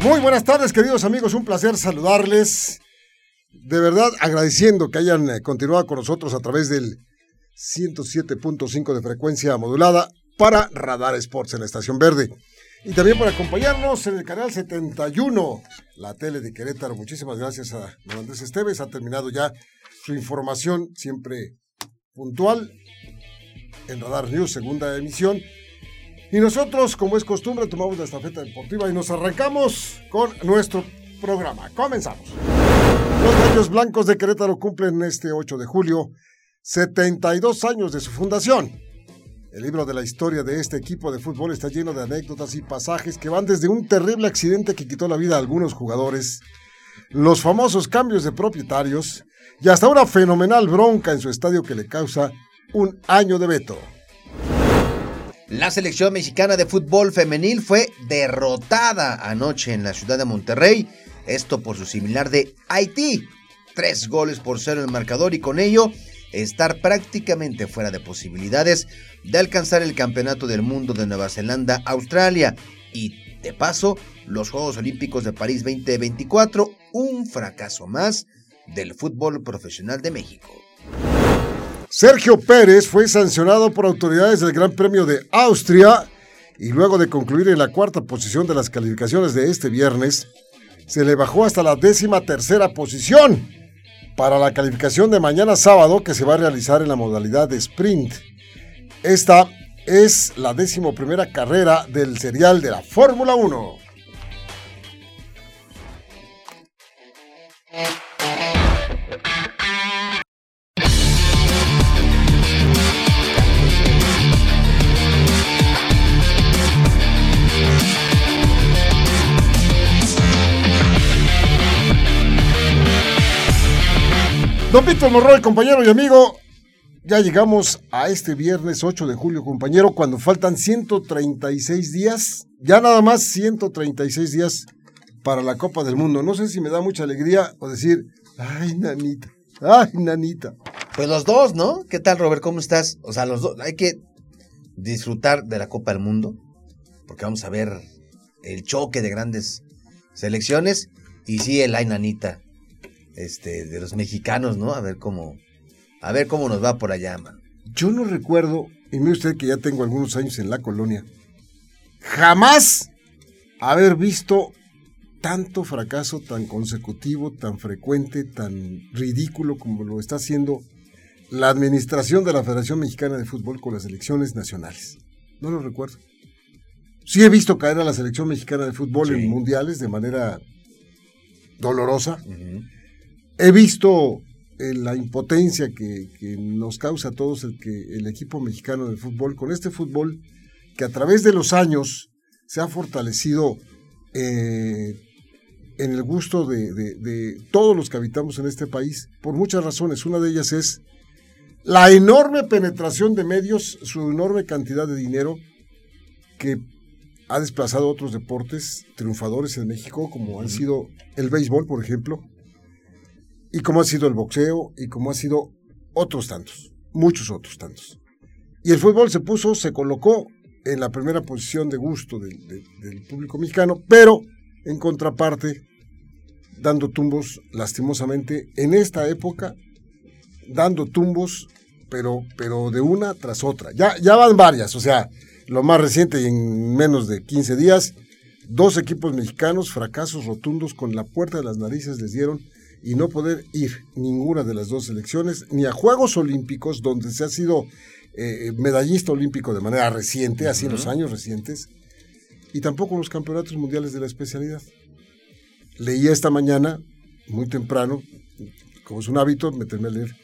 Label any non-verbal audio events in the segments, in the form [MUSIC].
Muy buenas tardes, queridos amigos, un placer saludarles. De verdad, agradeciendo que hayan eh, continuado con nosotros a través del 107.5 de frecuencia modulada para Radar Sports en la Estación Verde. Y también por acompañarnos en el canal 71, la tele de Querétaro. Muchísimas gracias a don Andrés Esteves. Ha terminado ya su información siempre puntual en Radar News, segunda emisión. Y nosotros, como es costumbre, tomamos la estafeta deportiva y nos arrancamos con nuestro programa. Comenzamos. Los Gallos Blancos de Querétaro cumplen este 8 de julio 72 años de su fundación. El libro de la historia de este equipo de fútbol está lleno de anécdotas y pasajes que van desde un terrible accidente que quitó la vida a algunos jugadores, los famosos cambios de propietarios y hasta una fenomenal bronca en su estadio que le causa un año de veto. La selección mexicana de fútbol femenil fue derrotada anoche en la ciudad de Monterrey, esto por su similar de Haití. Tres goles por cero el marcador y con ello estar prácticamente fuera de posibilidades de alcanzar el Campeonato del Mundo de Nueva Zelanda, Australia y, de paso, los Juegos Olímpicos de París 2024, un fracaso más del fútbol profesional de México. Sergio Pérez fue sancionado por autoridades del Gran Premio de Austria y luego de concluir en la cuarta posición de las calificaciones de este viernes, se le bajó hasta la décima tercera posición para la calificación de mañana sábado que se va a realizar en la modalidad de sprint. Esta es la décimo primera carrera del serial de la Fórmula 1. Don Víctor Morroy, compañero y amigo, ya llegamos a este viernes 8 de julio, compañero, cuando faltan 136 días, ya nada más 136 días para la Copa del Mundo. No sé si me da mucha alegría o decir, ay, nanita, ay, nanita. Pues los dos, ¿no? ¿Qué tal, Robert? ¿Cómo estás? O sea, los dos, hay que disfrutar de la Copa del Mundo, porque vamos a ver el choque de grandes selecciones y sí, el ay, nanita este, de los mexicanos, ¿no? A ver cómo, a ver cómo nos va por allá, man. Yo no recuerdo, y mire usted que ya tengo algunos años en la colonia, jamás haber visto tanto fracaso tan consecutivo, tan frecuente, tan ridículo como lo está haciendo la administración de la Federación Mexicana de Fútbol con las elecciones nacionales. No lo recuerdo. Sí he visto caer a la selección mexicana de fútbol en mundiales de manera dolorosa. He visto eh, la impotencia que, nos causa a todos el, que, el equipo mexicano de fútbol, con este fútbol que a través de los años se ha fortalecido eh, en el gusto de, de, todos los que habitamos en este país, por muchas razones. Una de ellas es la enorme penetración de medios, su enorme cantidad de dinero que ha desplazado a otros deportes triunfadores en México, como han sido el béisbol, por ejemplo, y como ha sido el boxeo y como ha sido otros tantos, muchos otros tantos. Y el fútbol se puso, se colocó en la primera posición de gusto del, público mexicano, pero en contraparte, dando tumbos lastimosamente en esta época, dando tumbos, pero, pero de una tras otra. Ya, ya van varias, o sea, lo más reciente en menos de 15 días, dos equipos mexicanos, fracasos rotundos con la puerta de las narices les dieron y no poder ir ninguna de las dos selecciones, ni a Juegos Olímpicos, donde se ha sido eh, medallista olímpico de manera reciente, así en los años recientes, y tampoco los campeonatos mundiales de la especialidad. Leía esta mañana, muy temprano, como es un hábito, meterme a leer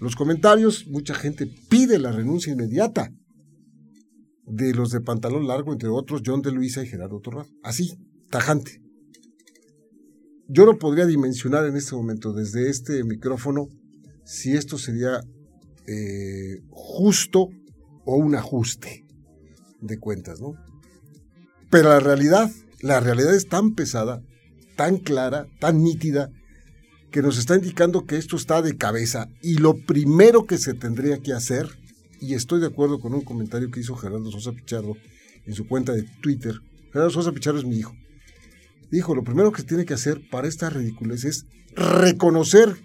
los comentarios, mucha gente pide la renuncia inmediata de los de pantalón largo, entre otros John de Luisa y Gerardo Torrado. Así, tajante yo no podría dimensionar en este momento desde este micrófono si esto sería eh, justo o un ajuste de cuentas, ¿no? Pero la realidad, la realidad es tan pesada, tan clara, tan nítida, que nos está indicando que esto está de cabeza y lo primero que se tendría que hacer, y estoy de acuerdo con un comentario que hizo Gerardo Sosa Pichardo en su cuenta de Twitter, Gerardo Sosa Pichardo es mi hijo, dijo, lo primero que se tiene que hacer para esta ridiculez es reconocer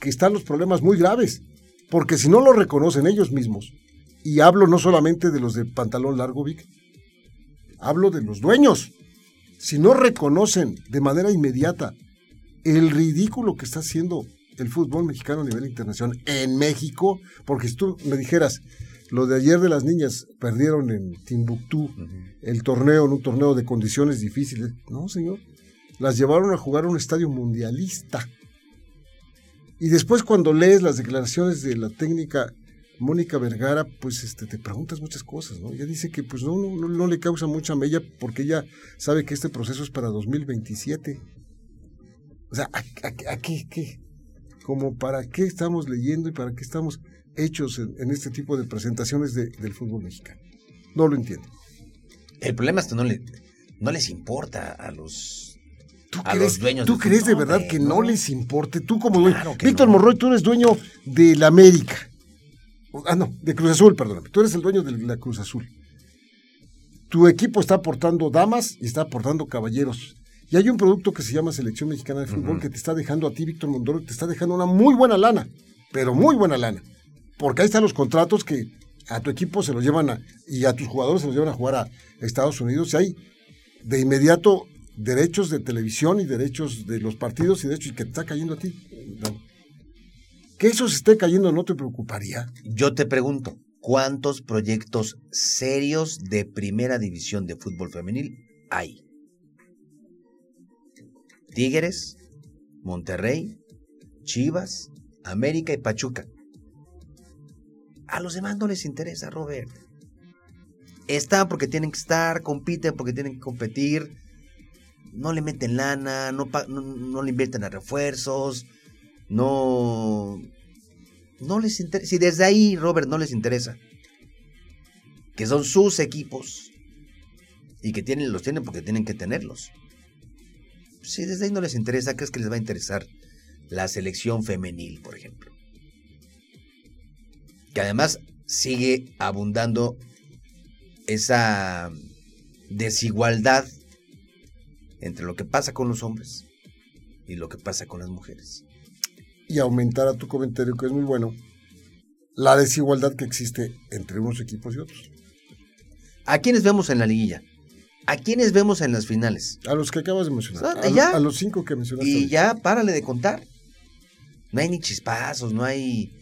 que están los problemas muy graves, porque si no lo reconocen ellos mismos, y hablo no solamente de los de pantalón largo, Vic, hablo de los dueños, si no reconocen de manera inmediata el ridículo que está haciendo el fútbol mexicano a nivel internacional en México, porque si tú me dijeras, lo de ayer de las niñas perdieron en Timbuktu el torneo, en un torneo de condiciones difíciles. No, señor. Las llevaron a jugar a un estadio mundialista. Y después cuando lees las declaraciones de la técnica Mónica Vergara, pues este, te preguntas muchas cosas, ¿no? Ella dice que pues no, no, no le causa mucha mella porque ella sabe que este proceso es para 2027. O sea, ¿a, qué, qué? Como para qué estamos leyendo y para qué estamos hechos en, este tipo de presentaciones del fútbol mexicano. No lo entiendo. El problema es que no, le, no les importa a los, ¿Tú a crees, los dueños. ¿Tú crees de verdad que no. les importe? Tú como dueño. Víctor Morroy, tú eres dueño de la América. Ah, no, de Cruz Azul, perdón. Tú eres el dueño de la Cruz Azul. Tu equipo está aportando damas y está aportando caballeros. Y hay un producto que se llama Selección Mexicana de Fútbol que te está dejando a ti, Víctor Mondoro, te está dejando una muy buena lana, pero muy buena lana. Porque ahí están los contratos que a tu equipo se los llevan a, y a tus jugadores se los llevan a jugar a Estados Unidos. Y hay de inmediato derechos de televisión y derechos de los partidos y derechos que te está cayendo a ti. Que eso se esté cayendo no te preocuparía. Yo te pregunto, ¿cuántos proyectos serios de primera división de fútbol femenil hay? Tigres, Monterrey, Chivas, América y Pachuca. A los demás no les interesa, Robert. Están porque tienen que estar, compiten porque tienen que competir. No le meten lana, no, no, le invierten a refuerzos, no. No les interesa. Si desde ahí, Robert, no les interesa. Que son sus equipos. Y que tienen, los tienen porque tienen que tenerlos si desde ahí no les interesa, ¿qué es que les va a interesar la selección femenil, por ejemplo? Que además sigue abundando esa desigualdad entre lo que pasa con los hombres y lo que pasa con las mujeres. Y aumentar a tu comentario, que es muy bueno, la desigualdad que existe entre unos equipos y otros. ¿A quiénes vemos en la liguilla? ¿A quiénes vemos en las finales? A los que acabas de mencionar. A, los cinco que mencionaste. Y ya, párale de contar. No hay ni chispazos, no hay.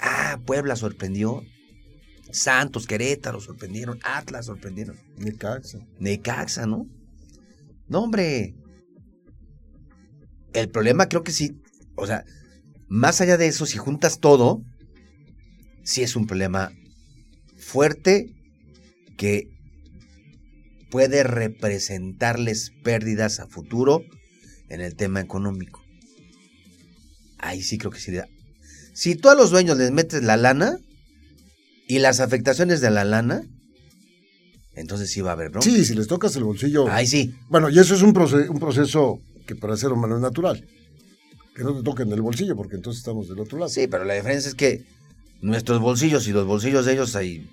Ah, Puebla sorprendió. Santos, Querétaro sorprendieron. Atlas sorprendieron. Necaxa. Necaxa, ¿no? No, hombre. El problema creo que sí. O sea, más allá de eso, si juntas todo, sí es un problema fuerte que puede representarles pérdidas a futuro en el tema económico. Ahí sí creo que sí. Si tú a los dueños les metes la lana y las afectaciones de la lana, entonces sí va a haber ¿no? Sí, si les tocas el bolsillo. Ahí sí. Bueno, y eso es un, un proceso que para ser humano es natural. Que no te toquen el bolsillo, porque entonces estamos del otro lado. Sí, pero la diferencia es que nuestros bolsillos y los bolsillos de ellos hay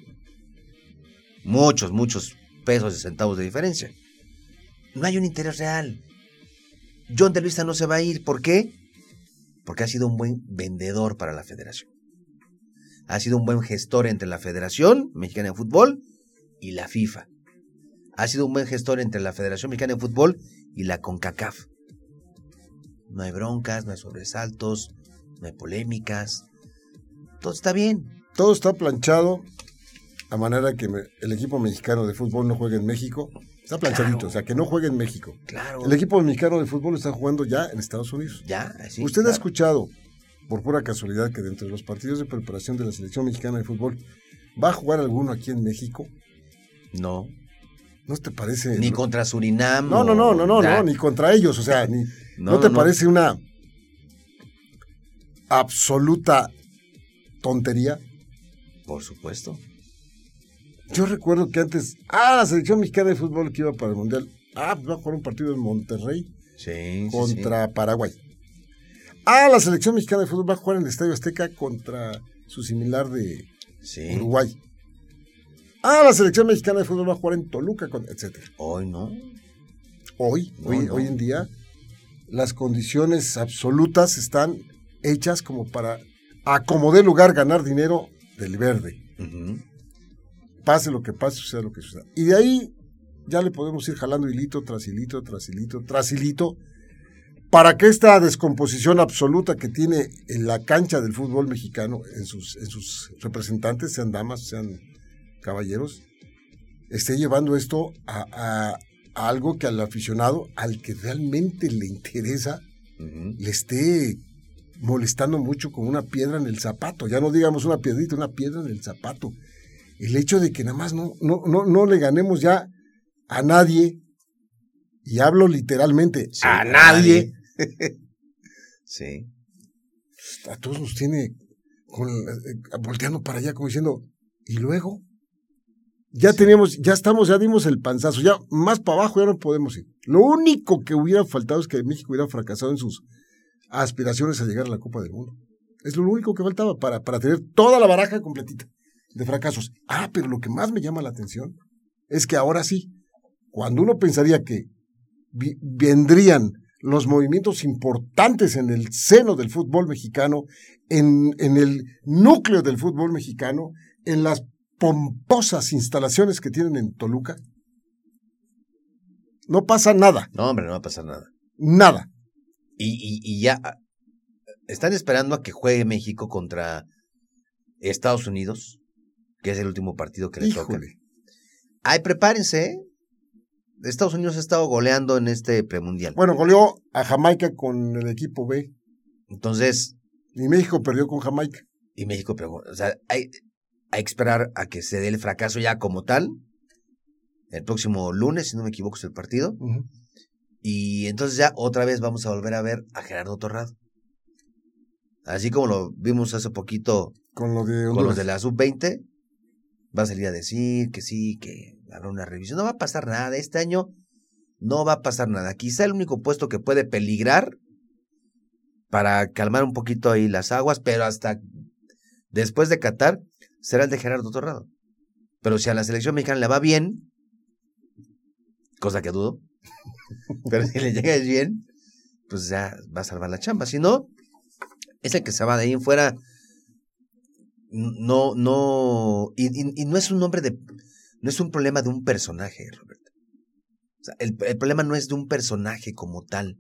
muchos, muchos pesos y centavos de diferencia. No hay un interés real. John de Luisa no se va a ir. ¿Por qué? Porque ha sido un buen vendedor para la federación. Ha sido un buen gestor entre la Federación Mexicana de Fútbol y la FIFA. Ha sido un buen gestor entre la Federación Mexicana de Fútbol y la CONCACAF. No hay broncas, no hay sobresaltos, no hay polémicas. Todo está bien. Todo está planchado a manera que el equipo mexicano de fútbol no juegue en México. Está planchadito, o sea, que no juegue en México. Claro. El equipo mexicano de fútbol está jugando ya en Estados Unidos. Ya, sí. Usted ha escuchado, por pura casualidad, que dentro de los partidos de preparación de la selección mexicana de fútbol, ¿va a jugar alguno aquí en México? No. ¿No te parece? Ni contra Surinam. No, no, no, no, no, no, ni contra ellos, o sea, ni, ¿no, te parece una absoluta tontería? Por supuesto. Yo recuerdo que antes, ah, la selección mexicana de fútbol que iba para el Mundial, ah, pues va a jugar un partido en Monterrey sí, contra Paraguay. Ah, la selección mexicana de fútbol va a jugar en el Estadio Azteca contra su similar de. Uruguay. Ah, la selección mexicana de fútbol va a jugar en Toluca, etcétera. Hoy no. Hoy, No, hoy, no. hoy en día, las condiciones absolutas están hechas como para acomodar lugar, ganar dinero del verde. Pase lo que pase, suceda lo que suceda. Y de ahí ya le podemos ir jalando hilito tras hilito, tras hilito, tras hilito, para que esta descomposición absoluta que tiene en la cancha del fútbol mexicano, en sus, en sus representantes, sean damas, sean caballeros, esté llevando esto a, a- a algo que al aficionado, al que realmente le interesa, le esté molestando mucho con una piedra en el zapato. Ya no digamos una piedrita, una piedra en el zapato. El hecho de que nada más no, no, no, no le ganemos ya a nadie, y hablo literalmente, Sí, a nadie, [LAUGHS] sí. a todos nos tiene con, eh, volteando para allá como diciendo, ¿y luego? Ya Sí. tenemos, ya estamos, ya dimos el panzazo, ya más para abajo ya no podemos ir. Lo único que hubiera faltado es que México hubiera fracasado en sus aspiraciones a llegar a la Copa del Mundo. Es lo único que faltaba para, para tener toda la baraja completita de fracasos. Ah, pero lo que más me llama la atención es que ahora sí, cuando uno pensaría que vi- vendrían los movimientos importantes en el seno del fútbol mexicano, en, en el núcleo del fútbol mexicano, en las pomposas instalaciones que tienen en Toluca, no pasa nada, No, hombre, no va a pasar nada. nada. Y, y, y ya ah, están esperando a que juegue México contra Estados Unidos, que es el último partido que le toca. Ay, prepárense. ¿eh? Estados Unidos ha estado goleando en este premundial. Bueno, goleó a Jamaica con el equipo B Entonces, y México perdió con Jamaica. y México, pero, o sea, hay, hay que esperar a que se dé el fracaso ya como tal. El próximo lunes, si no me equivoco, es el partido. Y entonces ya otra vez vamos a volver a ver a Gerardo Torrado. Así como lo vimos hace poquito Con lo de con Honduras. los de la sub-20, va a salir a decir que sí, que habrá una revisión. No va a pasar nada. Este año no va a pasar nada. Quizá el único puesto que puede peligrar para calmar un poquito ahí las aguas, pero hasta después de Qatar será el de Gerardo Torrado. Pero si a la selección mexicana le va bien, cosa que dudo, [LAUGHS] pero si le llega bien, pues ya va a salvar la chamba. Si no, es el que se va de ahí en fuera. No, no, y, y- y no es un nombre de, no es un problema de un personaje. O sea, el, el problema no es de un personaje como tal.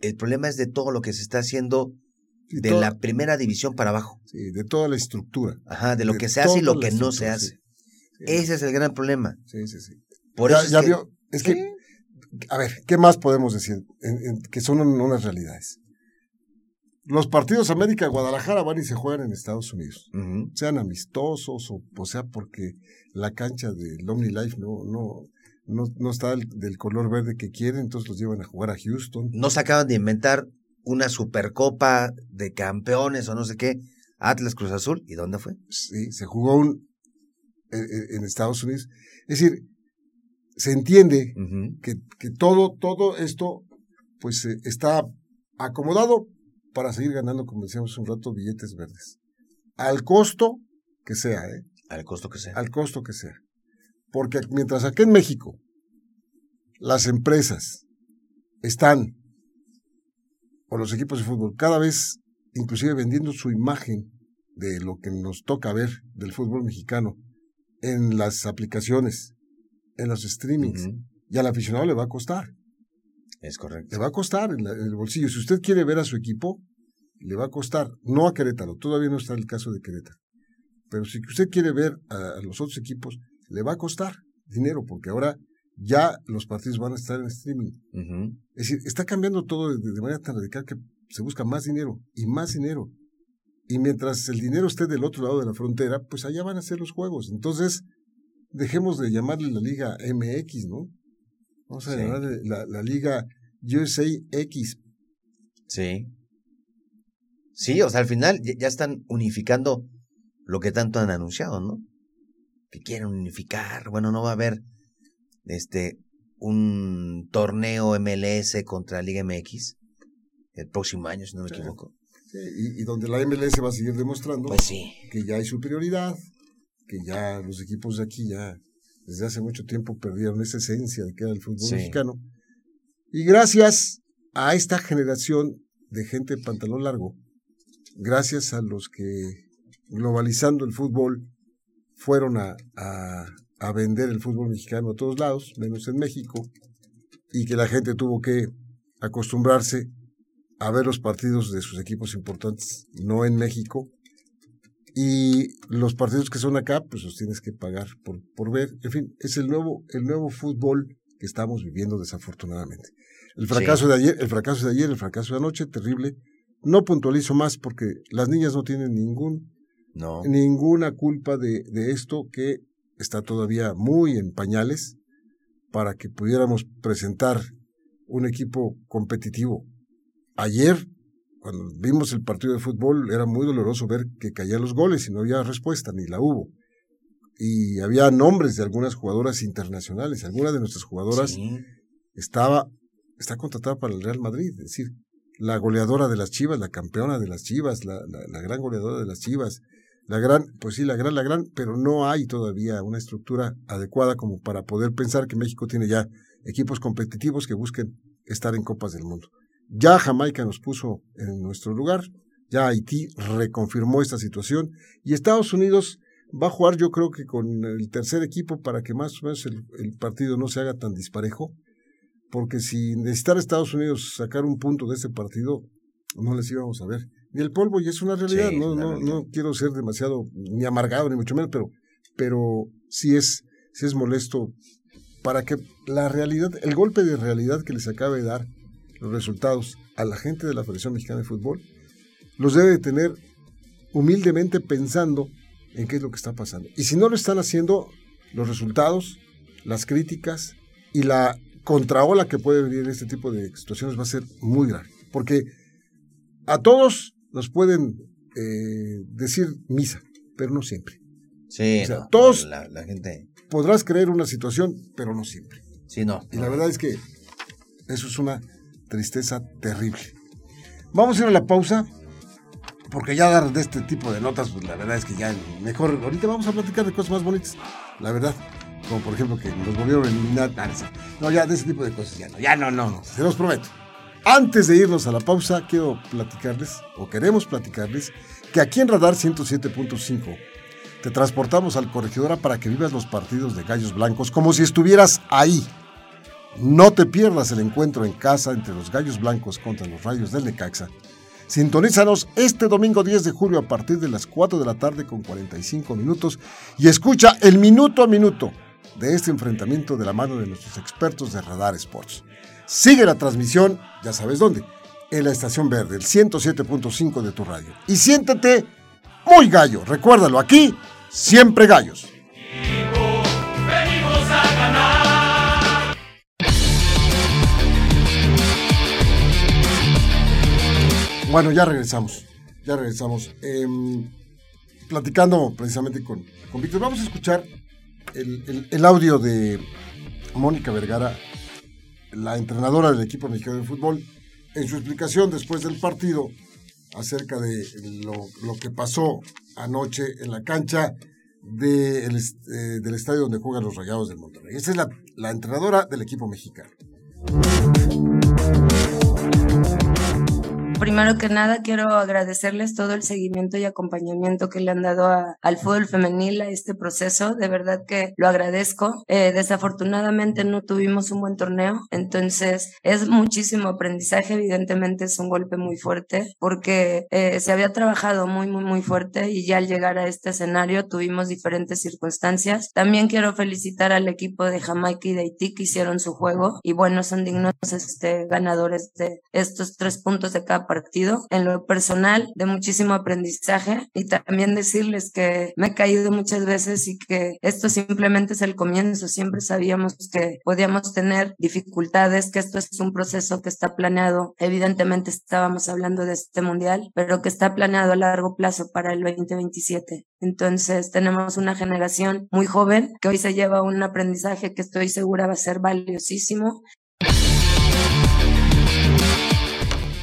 El problema es de todo lo que se está haciendo Sí, de todo- la primera división para abajo. sí, de toda la estructura. Ajá, de lo De que se hace y lo que no se hace. sí. Ese es el gran problema. sí, sí, sí. Por ya eso es ya que- vio, es que, a ver, ¿qué más podemos decir? En- en- que son unas realidades. Los partidos América-Guadalajara van y se juegan en Estados Unidos. Sean amistosos o, o sea porque la cancha del OmniLife no, no, no, no está del, del color verde que quieren, entonces los llevan a jugar a Houston. no se acaban de inventar una supercopa de campeones o no sé qué. Atlas Cruz Azul. ¿Y dónde fue? Sí, se jugó un, en, en- en Estados Unidos. Es decir, se entiende que, que todo, todo esto pues eh, está acomodado para seguir ganando, como decíamos un rato, billetes verdes. Al costo que sea, ¿eh? Al costo que sea. al costo que sea. Porque mientras aquí en México las empresas están, o los equipos de fútbol, cada vez inclusive vendiendo su imagen de lo que nos toca ver del fútbol mexicano en las aplicaciones, en los streamings, y al aficionado le va a costar, Es correcto. le va a costar en, la- en el bolsillo. Si usted quiere ver a su equipo, le va a costar, no a Querétaro, todavía no está el caso de Querétaro. Pero si usted quiere ver a, a los otros equipos, le va a costar dinero, porque ahora ya los partidos van a estar en streaming. Es decir, está cambiando todo de, de manera tan radical que se busca más dinero y más dinero. Y mientras el dinero esté del otro lado de la frontera, pues allá van a ser los juegos. Entonces, dejemos de llamarle la Liga MX, ¿no? Vamos a Sí. llamarle la, la Liga USA X. Sí. Sí, o sea, al final ya, están unificando lo que tanto han anunciado, ¿no? Que quieren unificar. Bueno, no va a haber este un torneo MLS contra Liga MX. el próximo año, si no me equivoco. y, donde la MLS va a seguir demostrando pues sí. que ya hay superioridad, que ya los equipos de aquí ya desde hace mucho tiempo perdieron esa esencia de que era el fútbol mexicano. Y gracias a esta generación de gente de pantalón largo, gracias a los que globalizando el fútbol fueron a, a, vender el fútbol mexicano a todos lados, menos en México, y que la gente tuvo que acostumbrarse a ver los partidos de sus equipos importantes, no en México, y los partidos que son acá, pues los tienes que pagar por, por ver. En fin, es el nuevo, el nuevo fútbol que estamos viviendo desafortunadamente. El fracaso de ayer, el fracaso de ayer, el fracaso de anoche, terrible. No puntualizo más porque las niñas no tienen ningún, no. ninguna culpa de, de esto que está todavía muy en pañales para que pudiéramos presentar un equipo competitivo. Ayer cuando vimos el partido de fútbol era muy doloroso ver que caían los goles y no había respuesta, ni la hubo. Y había nombres de algunas jugadoras internacionales. Alguna de nuestras jugadoras estaba, está contratada para el Real Madrid, es decir, la goleadora de las Chivas, la campeona de las Chivas, la, la, gran goleadora de las Chivas, la gran, pues sí, la gran, la gran, pero no hay todavía una estructura adecuada como para poder pensar que México tiene ya equipos competitivos que busquen estar en Copas del Mundo. Ya Jamaica nos puso en nuestro lugar, ya Haití reconfirmó esta situación y Estados Unidos va a jugar yo creo que con el tercer equipo para que más o menos el, partido no se haga tan disparejo, porque si necesitara Estados Unidos sacar un punto de ese partido, no les íbamos a ver. Y el polvo y es una realidad, no, no, no quiero ser demasiado ni amargado ni mucho menos, pero, pero sí es, sí es molesto para que la realidad, el golpe de realidad que les acaba de dar los resultados a la gente de la Federación Mexicana de Fútbol, los debe de tener humildemente pensando en qué es lo que está pasando. Y si no lo están haciendo, los resultados, las críticas y la contraola que puede venir en este tipo de situaciones va a ser muy grave. Porque a todos nos pueden eh, decir misa, pero no siempre. Sí, todos la, gente podrás creer una situación, pero no siempre. Sí, no. Y la verdad es que eso es una tristeza terrible. Vamos a ir a la pausa, porque ya dar de este tipo de notas, pues la verdad es que ya mejor, ahorita vamos a platicar de cosas más bonitas, la verdad. Como por ejemplo que nos volvieron a eliminar. No, ya de ese tipo de cosas ya no, ya no, no, no, se los prometo. Antes de irnos a la pausa, quiero platicarles, o queremos platicarles, que aquí en Radar 107.5 te transportamos al corregidora para que vivas los partidos de Gallos Blancos como si estuvieras ahí no te pierdas el encuentro en casa entre los Gallos Blancos contra los Rayos del Necaxa. Sintonízanos este domingo 10 de julio a partir de las 4 de la tarde con 45 minutos y escucha el minuto a minuto de este enfrentamiento de la mano de nuestros expertos de Radar Sports. Sigue la transmisión, ya sabes dónde, en la estación verde, el 107.5 de tu radio. Y siéntete muy gallo, recuérdalo aquí, siempre gallos. Bueno, ya regresamos. Ya regresamos. Em, platicando precisamente con, con Víctor, vamos a escuchar el, audio de Mónica Vergara, la entrenadora del equipo mexicano de fútbol, en su explicación después del partido acerca de lo, que pasó anoche en la cancha eh, del estadio donde juegan los Rayados del Monterrey. Esta es la entrenadora del equipo mexicano. Primero que nada, quiero agradecerles todo el seguimiento y acompañamiento que le han dado al fútbol femenil a este proceso. De verdad que lo agradezco. Eh, desafortunadamente no tuvimos un buen torneo, entonces es muchísimo aprendizaje. Evidentemente es un golpe muy fuerte porque eh, se había trabajado muy, muy, muy fuerte y ya al llegar a este escenario tuvimos diferentes circunstancias. También quiero felicitar al equipo de Jamaica y de Haití que hicieron su juego y bueno, son dignos este, ganadores de estos tres puntos de cada partido. En lo personal, de muchísimo aprendizaje y también decirles que me he caído muchas veces y que esto simplemente es el comienzo. Siempre sabíamos que podíamos tener dificultades, que esto es un proceso que está planeado. Evidentemente estábamos hablando de este mundial, pero que está planeado a largo plazo para el 2027. Entonces tenemos una generación muy joven que hoy se lleva un aprendizaje que estoy segura va a ser valiosísimo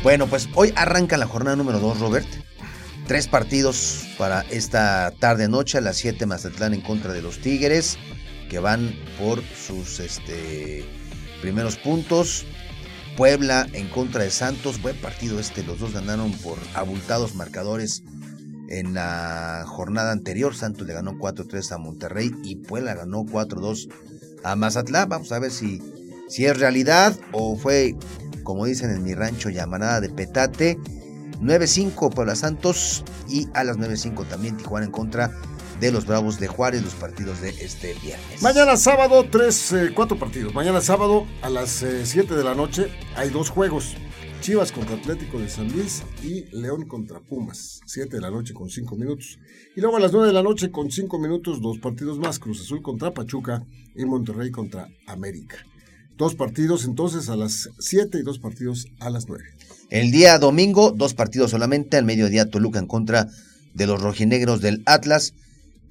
Bueno, pues hoy arranca la jornada número 2, Robert. Tres partidos para esta tarde-noche a las 7 Mazatlán en contra de los Tigres, que van por sus este, primeros puntos. Puebla en contra de Santos, buen partido este, los dos ganaron por abultados marcadores en la jornada anterior. Santos le ganó 4-3 a Monterrey y Puebla ganó 4-2 a Mazatlán. Vamos a ver si, si es realidad o fue, como dicen en mi rancho, llamarada de petate. 9-5 Puebla Santos y a las 9-5 también Tijuana en contra de los Bravos de Juárez, los partidos de este viernes. Mañana sábado, tres, eh, cuatro partidos. Mañana sábado a las 7 eh, de la noche hay dos juegos. Chivas contra Atlético de San Luis y León contra Pumas. 7 de la noche con 5 minutos. Y luego a las 9 de la noche con 5 minutos, dos partidos más. Cruz Azul contra Pachuca y Monterrey contra América. Dos partidos entonces a las 7 y dos partidos a las 9. El día domingo, dos partidos solamente. Al mediodía Toluca en contra de los rojinegros del Atlas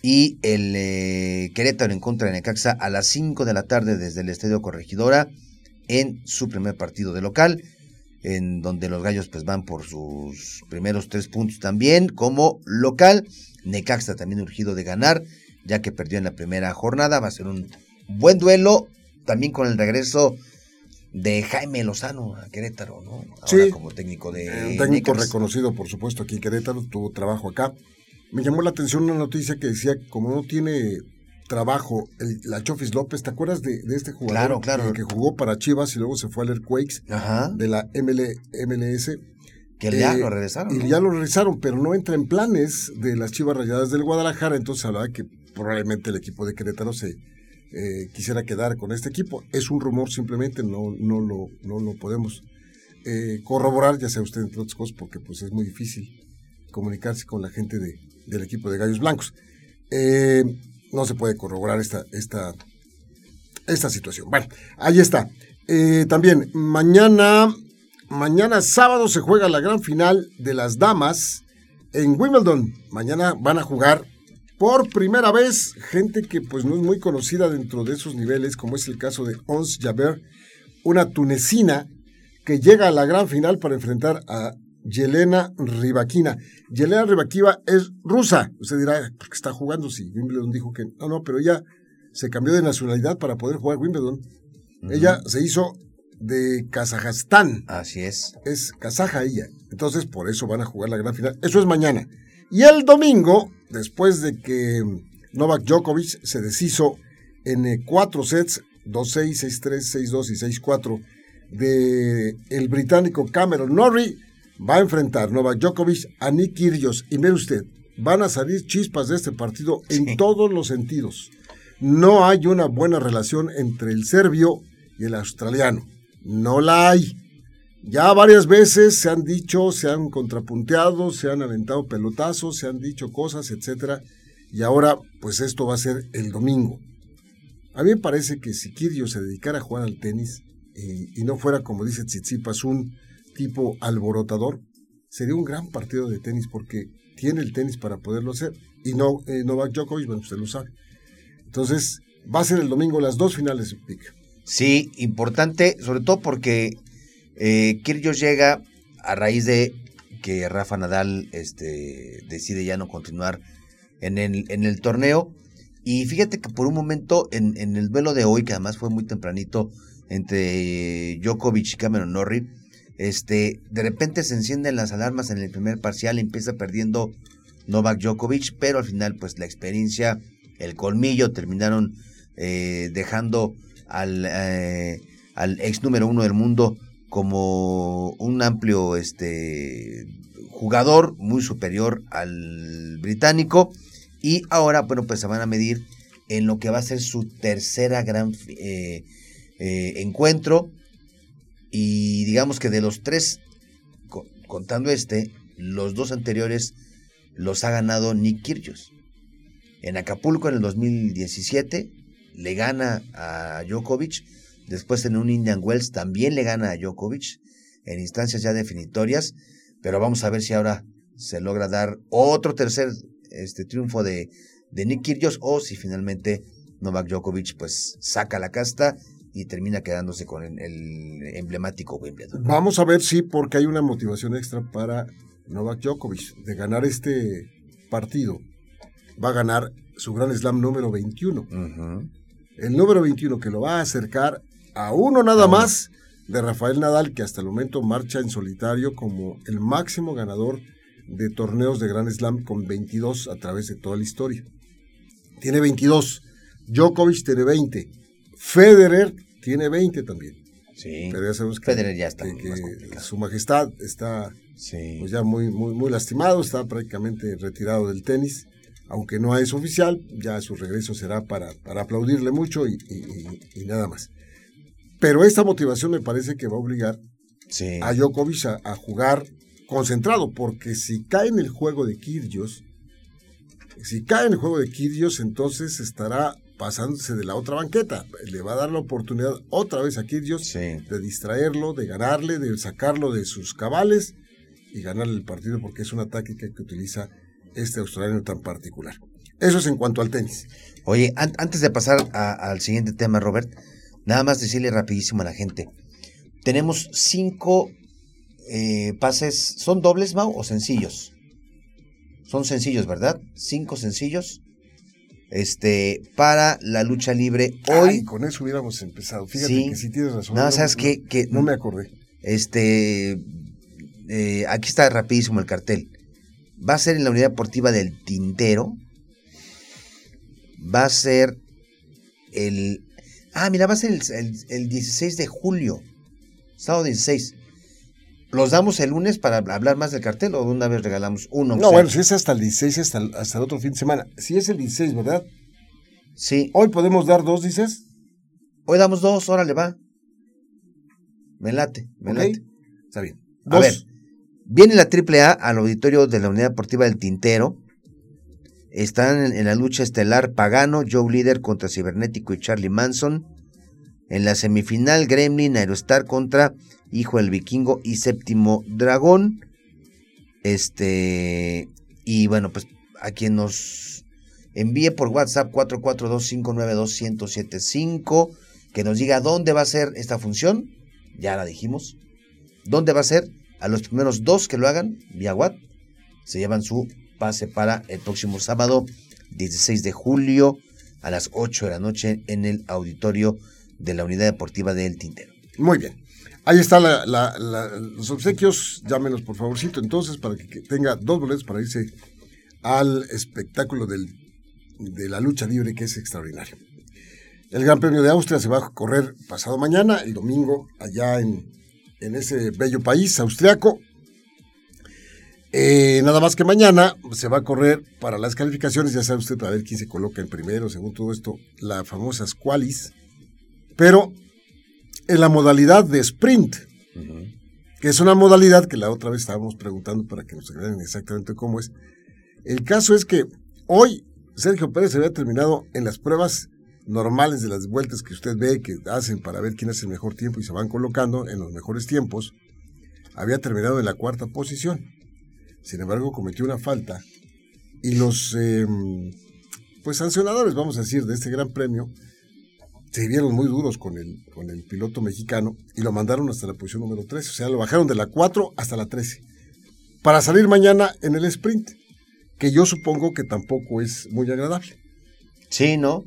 y el eh, Querétaro en contra de Necaxa a las 5 de la tarde desde el Estadio Corregidora en su primer partido de local, en donde los gallos pues van por sus primeros tres puntos también como local. Necaxa también urgido de ganar, ya que perdió en la primera jornada. Va a ser un buen duelo, también con el regreso de Jaime Lozano a Querétaro, ¿no? Ahora sí, como técnico de. Un técnico reconocido, por supuesto, aquí en Querétaro, tuvo trabajo acá me llamó la atención una noticia que decía, como no tiene trabajo, el, la Chofis López, ¿te acuerdas de, este jugador? Claro, claro. Que, jugó para Chivas y luego se fue al Airquakes de la MLS. Que ya eh, lo regresaron. Y ya lo regresaron, pero no entra en planes de las Chivas Rayadas del Guadalajara, entonces hablaba que probablemente el equipo de Querétaro se eh, quisiera quedar con este equipo. Es un rumor simplemente, no, no, lo, no lo podemos eh, corroborar, ya sea usted entre otras cosas, porque pues es muy difícil comunicarse con la gente de, del equipo de Gallos Blancos. Eh, no se puede corroborar esta, esta, esta situación. Bueno, ahí está. También, mañana, mañana sábado se juega la gran final de las damas en Wimbledon. Mañana van a jugar por primera vez gente que pues no es muy conocida dentro de esos niveles, como es el caso de Ons Jaber, una tunecina que llega a la gran final para enfrentar a Yelena Rivaquina. Yelena Rivaquina es rusa. Usted dirá, ¿por qué está jugando? Si Wimbledon dijo que no, no, pero ella se cambió de nacionalidad para poder jugar Wimbledon. Ella se hizo de Kazajstán. Así es. Es kazaja ella. Entonces, por eso van a jugar la gran final. Eso es mañana. Y el domingo, después de que Novak Djokovic se deshizo en eh, cuatro sets, 2-6, 6-3, 6-2 y 6-4, de el británico Cameron Norrie, va a enfrentar Novak Djokovic a Nick Kyrgios. Y mire usted, van a salir chispas de este partido en todos los sentidos. No hay una buena relación entre el serbio y el australiano. No la hay. Ya varias veces se han dicho, se han contrapunteado, se han aventado pelotazos, se han dicho cosas, etcétera. Y ahora, pues esto va a ser el domingo. A mí me parece que si Kyrgios se dedicara a jugar al tenis y, no fuera, como dice Tsitsipas, un tipo alborotador, sería un gran partido de tenis porque tiene el tenis para poderlo hacer. Y no, eh, Novak Djokovic, bueno, usted lo sabe. Entonces, va a ser el domingo las dos finales, Pic. Sí, importante, sobre todo porque eh, Kyrgios llega a raíz de que Rafa Nadal este, decide ya no continuar en el, en el torneo. Y fíjate que por un momento en, el duelo de hoy, que además fue muy tempranito entre Djokovic y Cameron Norrie, este, de repente se encienden las alarmas en el primer parcial, empieza perdiendo Novak Djokovic, pero al final pues la experiencia, el colmillo terminaron eh, dejando al, eh, al ex número uno del mundo como un amplio este, jugador muy superior al británico y ahora bueno pues se van a medir en lo que va a ser su tercera gran eh, encuentro y digamos que de los tres, contando este, los dos anteriores los ha ganado Nick Kyrgios. En Acapulco en el 2017 le gana a Djokovic. Después en un Indian Wells también le gana a Djokovic en instancias ya definitorias. Pero vamos a ver si ahora se logra dar otro tercer este, triunfo de, de Nick Kyrgios o si finalmente Novak Djokovic pues saca la casta y termina quedándose con el, el emblemático Wimbledon. Vamos a ver si porque hay una motivación extra para Novak Djokovic de ganar este partido. Va a ganar su Gran Slam número 21. El número 21 que lo va a acercar a uno nada más de Rafael Nadal, que hasta el momento marcha en solitario como el máximo ganador de torneos de Gran Slam con 22 a través de toda la historia. Tiene 22. Djokovic tiene 20. Federer tiene 20 también. Sí. Pero ya sabemos que, Federer ya está que- que su majestad está Sí. pues ya muy, muy, muy lastimado, está prácticamente retirado del tenis, aunque no es oficial, ya su regreso será para, para aplaudirle mucho y, y- y- y nada más. Pero esta motivación me parece que va a obligar sí. a Djokovic a, a jugar concentrado, porque si cae en el juego de Kyrgios, si cae en el juego de Kyrgios, entonces estará pasándose de la otra banqueta. Le va a dar la oportunidad otra vez a Kyrgios Sí. de distraerlo, de ganarle, de sacarlo de sus cabales y ganarle el partido porque es una táctica que utiliza este australiano tan particular. Eso es en cuanto al tenis. Oye, an- antes de pasar a- al siguiente tema, Robert, nada más decirle rapidísimo a la gente. Tenemos cinco eh, pases, ¿son dobles, Mau, o sencillos? Son sencillos, ¿verdad? Cinco sencillos. Este, para la lucha libre hoy. Ay, con eso hubiéramos empezado. Fíjate Sí. que sí tienes razón. No, ¿sabes qué? Que- No me acordé. Este, eh, aquí está rapidísimo el cartel. Va a ser en la unidad deportiva del Tintero. Va a ser el... Ah, mira, va a ser el, el- el 16 de julio. Sábado 16. ¿Los damos el lunes para hablar más del cartel o de una vez regalamos uno? No, bueno, si es hasta el 16, hasta el, hasta el otro fin de semana. Si es el 16, ¿verdad? Sí. Hoy podemos dar dos, dices. Hoy damos dos, órale, va. Me late, me late. Está bien. A Dos. ver, viene la AAA al auditorio de la Unidad Deportiva del Tintero. Están en, la lucha estelar Pagano, Joe Líder contra Cibernético y Charlie Manson. En la semifinal, Gremlin, Aerostar contra Hijo del Vikingo y Séptimo Dragón. Este. Y bueno, pues a quien nos envíe por WhatsApp 442-592-1075 que nos diga dónde va a ser esta función. Ya la dijimos. ¿Dónde va a ser? A los primeros dos que lo hagan vía WhatsApp se llevan su pase para el próximo sábado 16 de julio a las 8 de la noche en el auditorio de la Unidad Deportiva del Tintero. Muy bien. Ahí está la- la- la- los obsequios. Llámenos, por favorcito, entonces, para que, que tenga dos boletos para irse al espectáculo del- de la lucha libre, que es extraordinario. El Gran Premio de Austria se va a correr pasado mañana, el domingo, allá en, en ese bello país austriaco. Eh, nada más que mañana se va a correr para las calificaciones, ya sabe usted, para ver quién se coloca en primero, según todo esto, la famosa Qualis. Pero en la modalidad de sprint, que es una modalidad que la otra vez estábamos preguntando para que nos aclaren exactamente cómo es. El caso es que hoy Sergio Pérez había terminado en las pruebas normales de las vueltas que usted ve que hacen para ver quién hace el mejor tiempo y se van colocando en los mejores tiempos. Había terminado en la cuarta posición. Sin embargo, cometió una falta y los eh, pues sancionadores, vamos a decir, de este gran premio se vieron muy duros con el, con el piloto mexicano y lo mandaron hasta la posición número 13. O sea, lo bajaron de la 4 hasta la 13. Para salir mañana en el sprint, que yo supongo que tampoco es muy agradable. Sí, ¿no?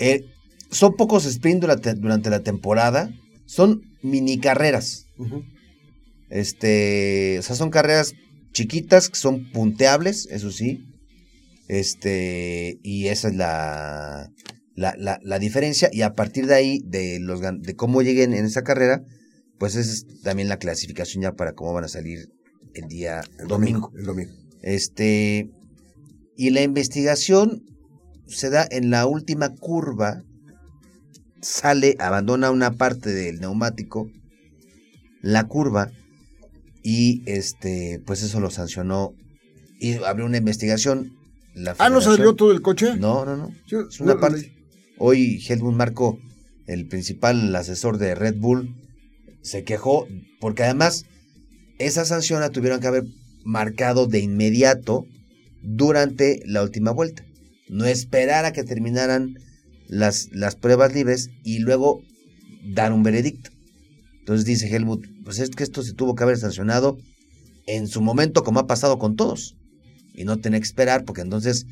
Eh, son pocos sprint durante, durante la temporada. Son mini carreras. Este, o sea, son carreras chiquitas que son punteables, eso sí. Este, y esa es la, la, la, la diferencia. Y a partir de ahí, de, los, de cómo lleguen en esa carrera, pues esa es también la clasificación ya para cómo van a salir el día El domingo. El domingo. Este, y la investigación se da en la última curva, sale, abandona una parte del neumático, la curva, y este, pues eso lo sancionó y abrió una investigación. La Ah, ¿no salió todo el coche? No, no, no. Yo- Es una parte. Hoy Helmut Marco, el principal asesor de Red Bull, se quejó porque además esa sanción la tuvieron que haber marcado de inmediato durante la última vuelta. No esperar a que terminaran las, las pruebas libres y luego dar un veredicto. Entonces dice Helmut, pues es que esto se tuvo que haber sancionado en su momento como ha pasado con todos. Y no tener que esperar porque entonces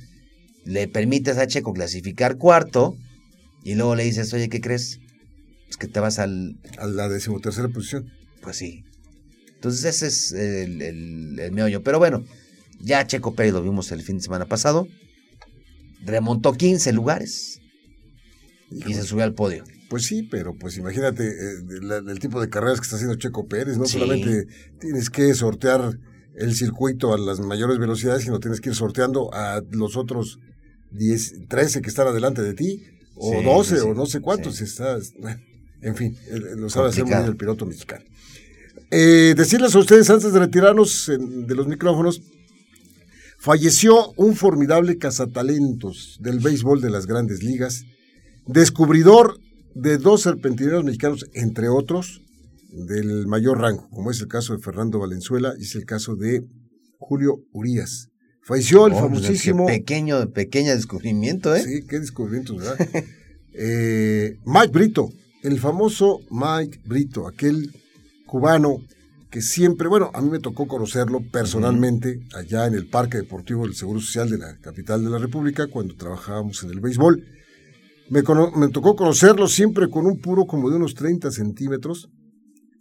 le permites a Checo clasificar cuarto y luego le dices, oye, ¿qué crees? Pues que te vas al... A la decimotercera posición. Pues sí. Entonces ese es el, el, meollo. Pero bueno, ya Checo Pérez lo vimos el fin de semana pasado. Remontó 15 lugares. Y se subió al podio. Pues sí, pero pues imagínate eh, el tipo de carreras que está haciendo Checo Pérez. No solamente tienes que sortear el circuito a las mayores velocidades, sino tienes que ir sorteando a los otros 10, 13 que están adelante de ti, o 12, o no sé cuántos. Estás, [LAUGHS] en fin, lo sabe hacer muy bien el piloto mexicano. Eh, decirles a ustedes antes de retirarnos de los micrófonos, falleció un formidable cazatalentos del béisbol de las grandes ligas, descubridor de dos serpentineros mexicanos, entre otros, del mayor rango, como es el caso de Fernando Valenzuela y es el caso de Julio Urias. Falleció el oh, pues, famosísimo. pequeño, pequeño descubrimiento, ¿eh? Sí, qué descubrimiento, ¿verdad? [LAUGHS] Eh, Mike Brito, el famoso Mike Brito, aquel cubano que siempre, bueno, a mí me tocó conocerlo personalmente allá en el Parque Deportivo del Seguro Social de la capital de la República cuando trabajábamos en el béisbol. Me, me tocó conocerlo siempre con un puro como de unos 30 centímetros,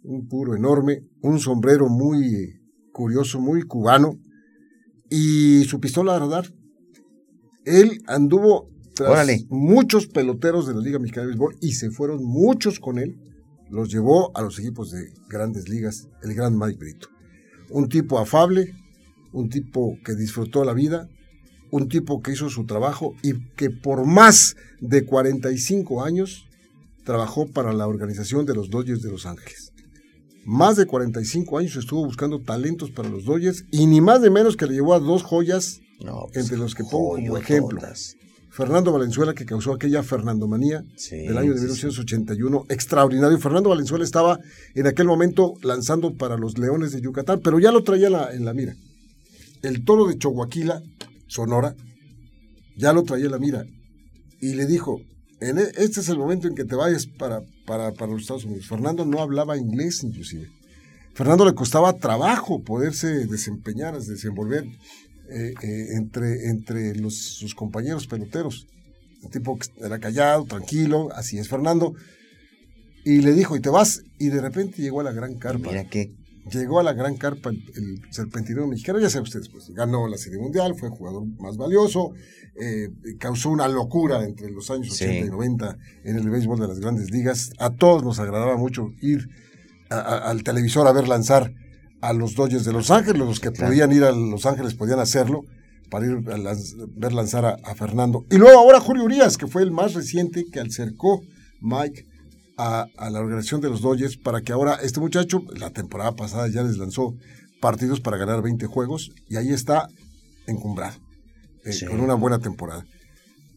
un puro enorme, un sombrero muy curioso, muy cubano, y su pistola de radar. Él anduvo tras muchos peloteros de la Liga Mexicana de Béisbol y se fueron muchos con él los llevó a los equipos de grandes ligas, el gran Mike Brito. Un tipo afable, un tipo que disfrutó la vida, un tipo que hizo su trabajo y que por más de 45 años trabajó para la organización de los Dodgers de Los Ángeles. Más de 45 años estuvo buscando talentos para los Dodgers y ni más ni menos que le llevó a dos joyas pues, entre los que pongo como ejemplo. Fernando Valenzuela, que causó aquella Fernandomanía del año de 1981, extraordinario. Fernando Valenzuela estaba en aquel momento lanzando para los Leones de Yucatán, pero ya lo traía en la mira. El toro de Choaquila, Sonora, ya lo traía la mira. Y le dijo, e, este es el momento en que te vayas para, para, para los Estados Unidos. Fernando no hablaba inglés inclusive. Fernando le costaba trabajo poderse desempeñar, desenvolver eh, eh, entre, entre los, sus compañeros peloteros. Un tipo era callado, tranquilo, así es Fernando. Y le dijo, y te vas, y de repente llegó a la gran carpa. Mira qué. Llegó a la gran carpa el, serpentinero mexicano, ya saben ustedes, pues ganó la Serie Mundial, fue el jugador más valioso, eh, causó una locura entre los años 80 y 90 en el béisbol de las grandes ligas. A todos nos agradaba mucho ir al televisor a ver lanzar a los Dodgers de Los Ángeles, los que podían ir a Los Ángeles podían hacerlo para ir a ver lanzar a, Fernando. Y luego ahora Julio Urias, que fue el más reciente que acercó Mike a, la organización de los Dodgers para que ahora este muchacho, la temporada pasada ya les lanzó partidos para ganar 20 juegos y ahí está encumbrado, eh, con una buena temporada.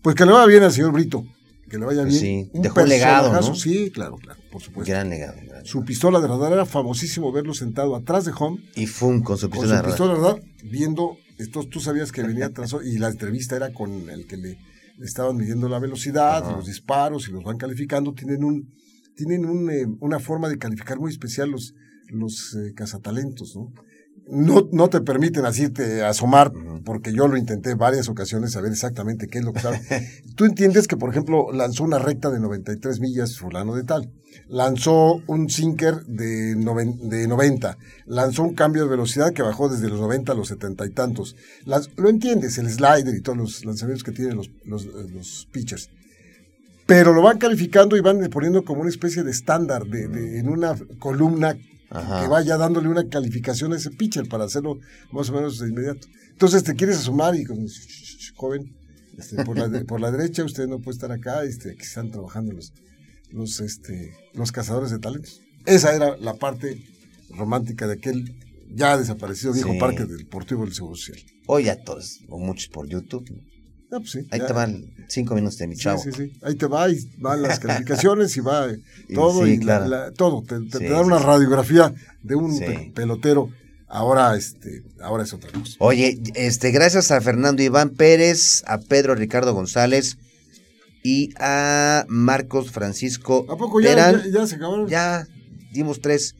Pues que le vaya bien al señor Brito, que le vaya pues bien. Sí, dejó un legado, ¿no? Sí, claro, claro, por supuesto. Gran legado. Su pistola de radar era famosísimo verlo sentado atrás de home. Y fum, con su pistola, con su pistola de radar. viendo, esto, tú sabías que venía atrás, y la entrevista era con el que le, estaban midiendo la velocidad, los disparos, y los van calificando. Tienen un, tienen un, eh, una forma de calificar muy especial los, los eh, cazatalentos, ¿no? no, no te permiten así te asomar, porque yo lo intenté varias ocasiones saber exactamente qué es lo que sabe. [LAUGHS] Tú entiendes que, por ejemplo, lanzó una recta de 93 millas fulano de tal, lanzó un sinker de, de 90, lanzó un cambio de velocidad que bajó desde los 90 a los 70 y tantos. lo entiendes, el slider y todos los lanzamientos que tienen los, los, los pitchers pero lo van calificando y van poniendo como una especie de estándar de, en una columna que vaya dándole una calificación a ese pitcher para hacerlo más o menos de inmediato. Entonces te quieres asomar y con joven, este, por, la por la derecha usted no puede estar acá, este, aquí están trabajando los, los, este, los cazadores de talentos. Esa era la parte romántica de aquel ya desaparecido viejo parque del Deportivo del Seguro Social. Hoy a todos, o muchos por YouTube. Ah, pues Ahí te van cinco minutos de mi chavo. Sí, sí, sí. Ahí te va y van las [LAUGHS] calificaciones y va todo. y todo. Te, te, dan una radiografía de un pelotero. Ahora, este, ahora es otra cosa. Oye, este, gracias a Fernando Iván Pérez, a Pedro Ricardo González, y a Marcos Francisco ¿A poco ya, Terán. ya, ya se acabaron? Ya dimos tres,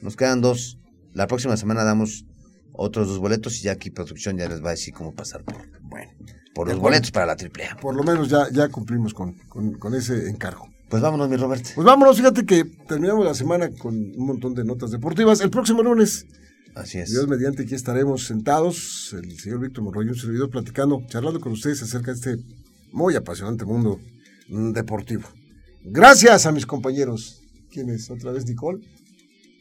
nos quedan dos. La próxima semana damos otros dos boletos y ya aquí producción ya les va a decir cómo pasar por, Bueno, por los boletos para la triple A. por lo menos ya, ya cumplimos con, con, con ese encargo. Pues vámonos, mi Robert. Pues vámonos, fíjate que terminamos la semana con un montón de notas deportivas. El próximo lunes, Así es. Dios mediante, aquí estaremos sentados, el señor Víctor Monroy y un servidor platicando, charlando con ustedes acerca de este muy apasionante mundo deportivo. Gracias a mis compañeros. ¿Quién es? ¿Otra vez Nicole?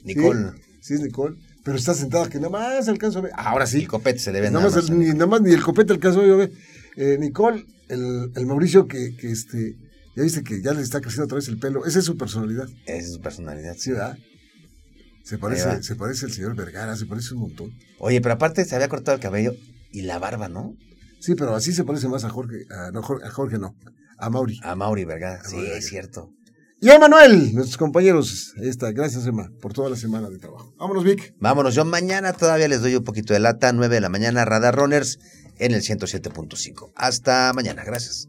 Nicole. Sí, sí es Nicole. Pero está sentada que nada más alcanzo a ver. Ahora sí. El copete se le ve Nada nada más, más. el- ni, nada más ni el copete alcanzó yo a ver. Eh, Nicole, el, el Mauricio que, que este, ya viste que ya le está creciendo otra vez el pelo. Esa es su personalidad. Esa es su personalidad. Sí, ¿verdad? Se parece, se parece al señor Vergara, se parece un montón. Oye, pero aparte se había cortado el cabello y la barba, ¿no? Sí, pero así se parece más a Jorge, a, no, Jorge, a Jorge no, a Mauri. A Mauri Vergara. Sí, Mauri es cierto. Y a Manuel, nuestros compañeros. Ahí está, gracias Emma, por toda la semana de trabajo. Vámonos, Vic. Vámonos, yo mañana todavía les doy un poquito de lata, 9 de la mañana, Radar Runners en el 107.5. Hasta mañana, gracias.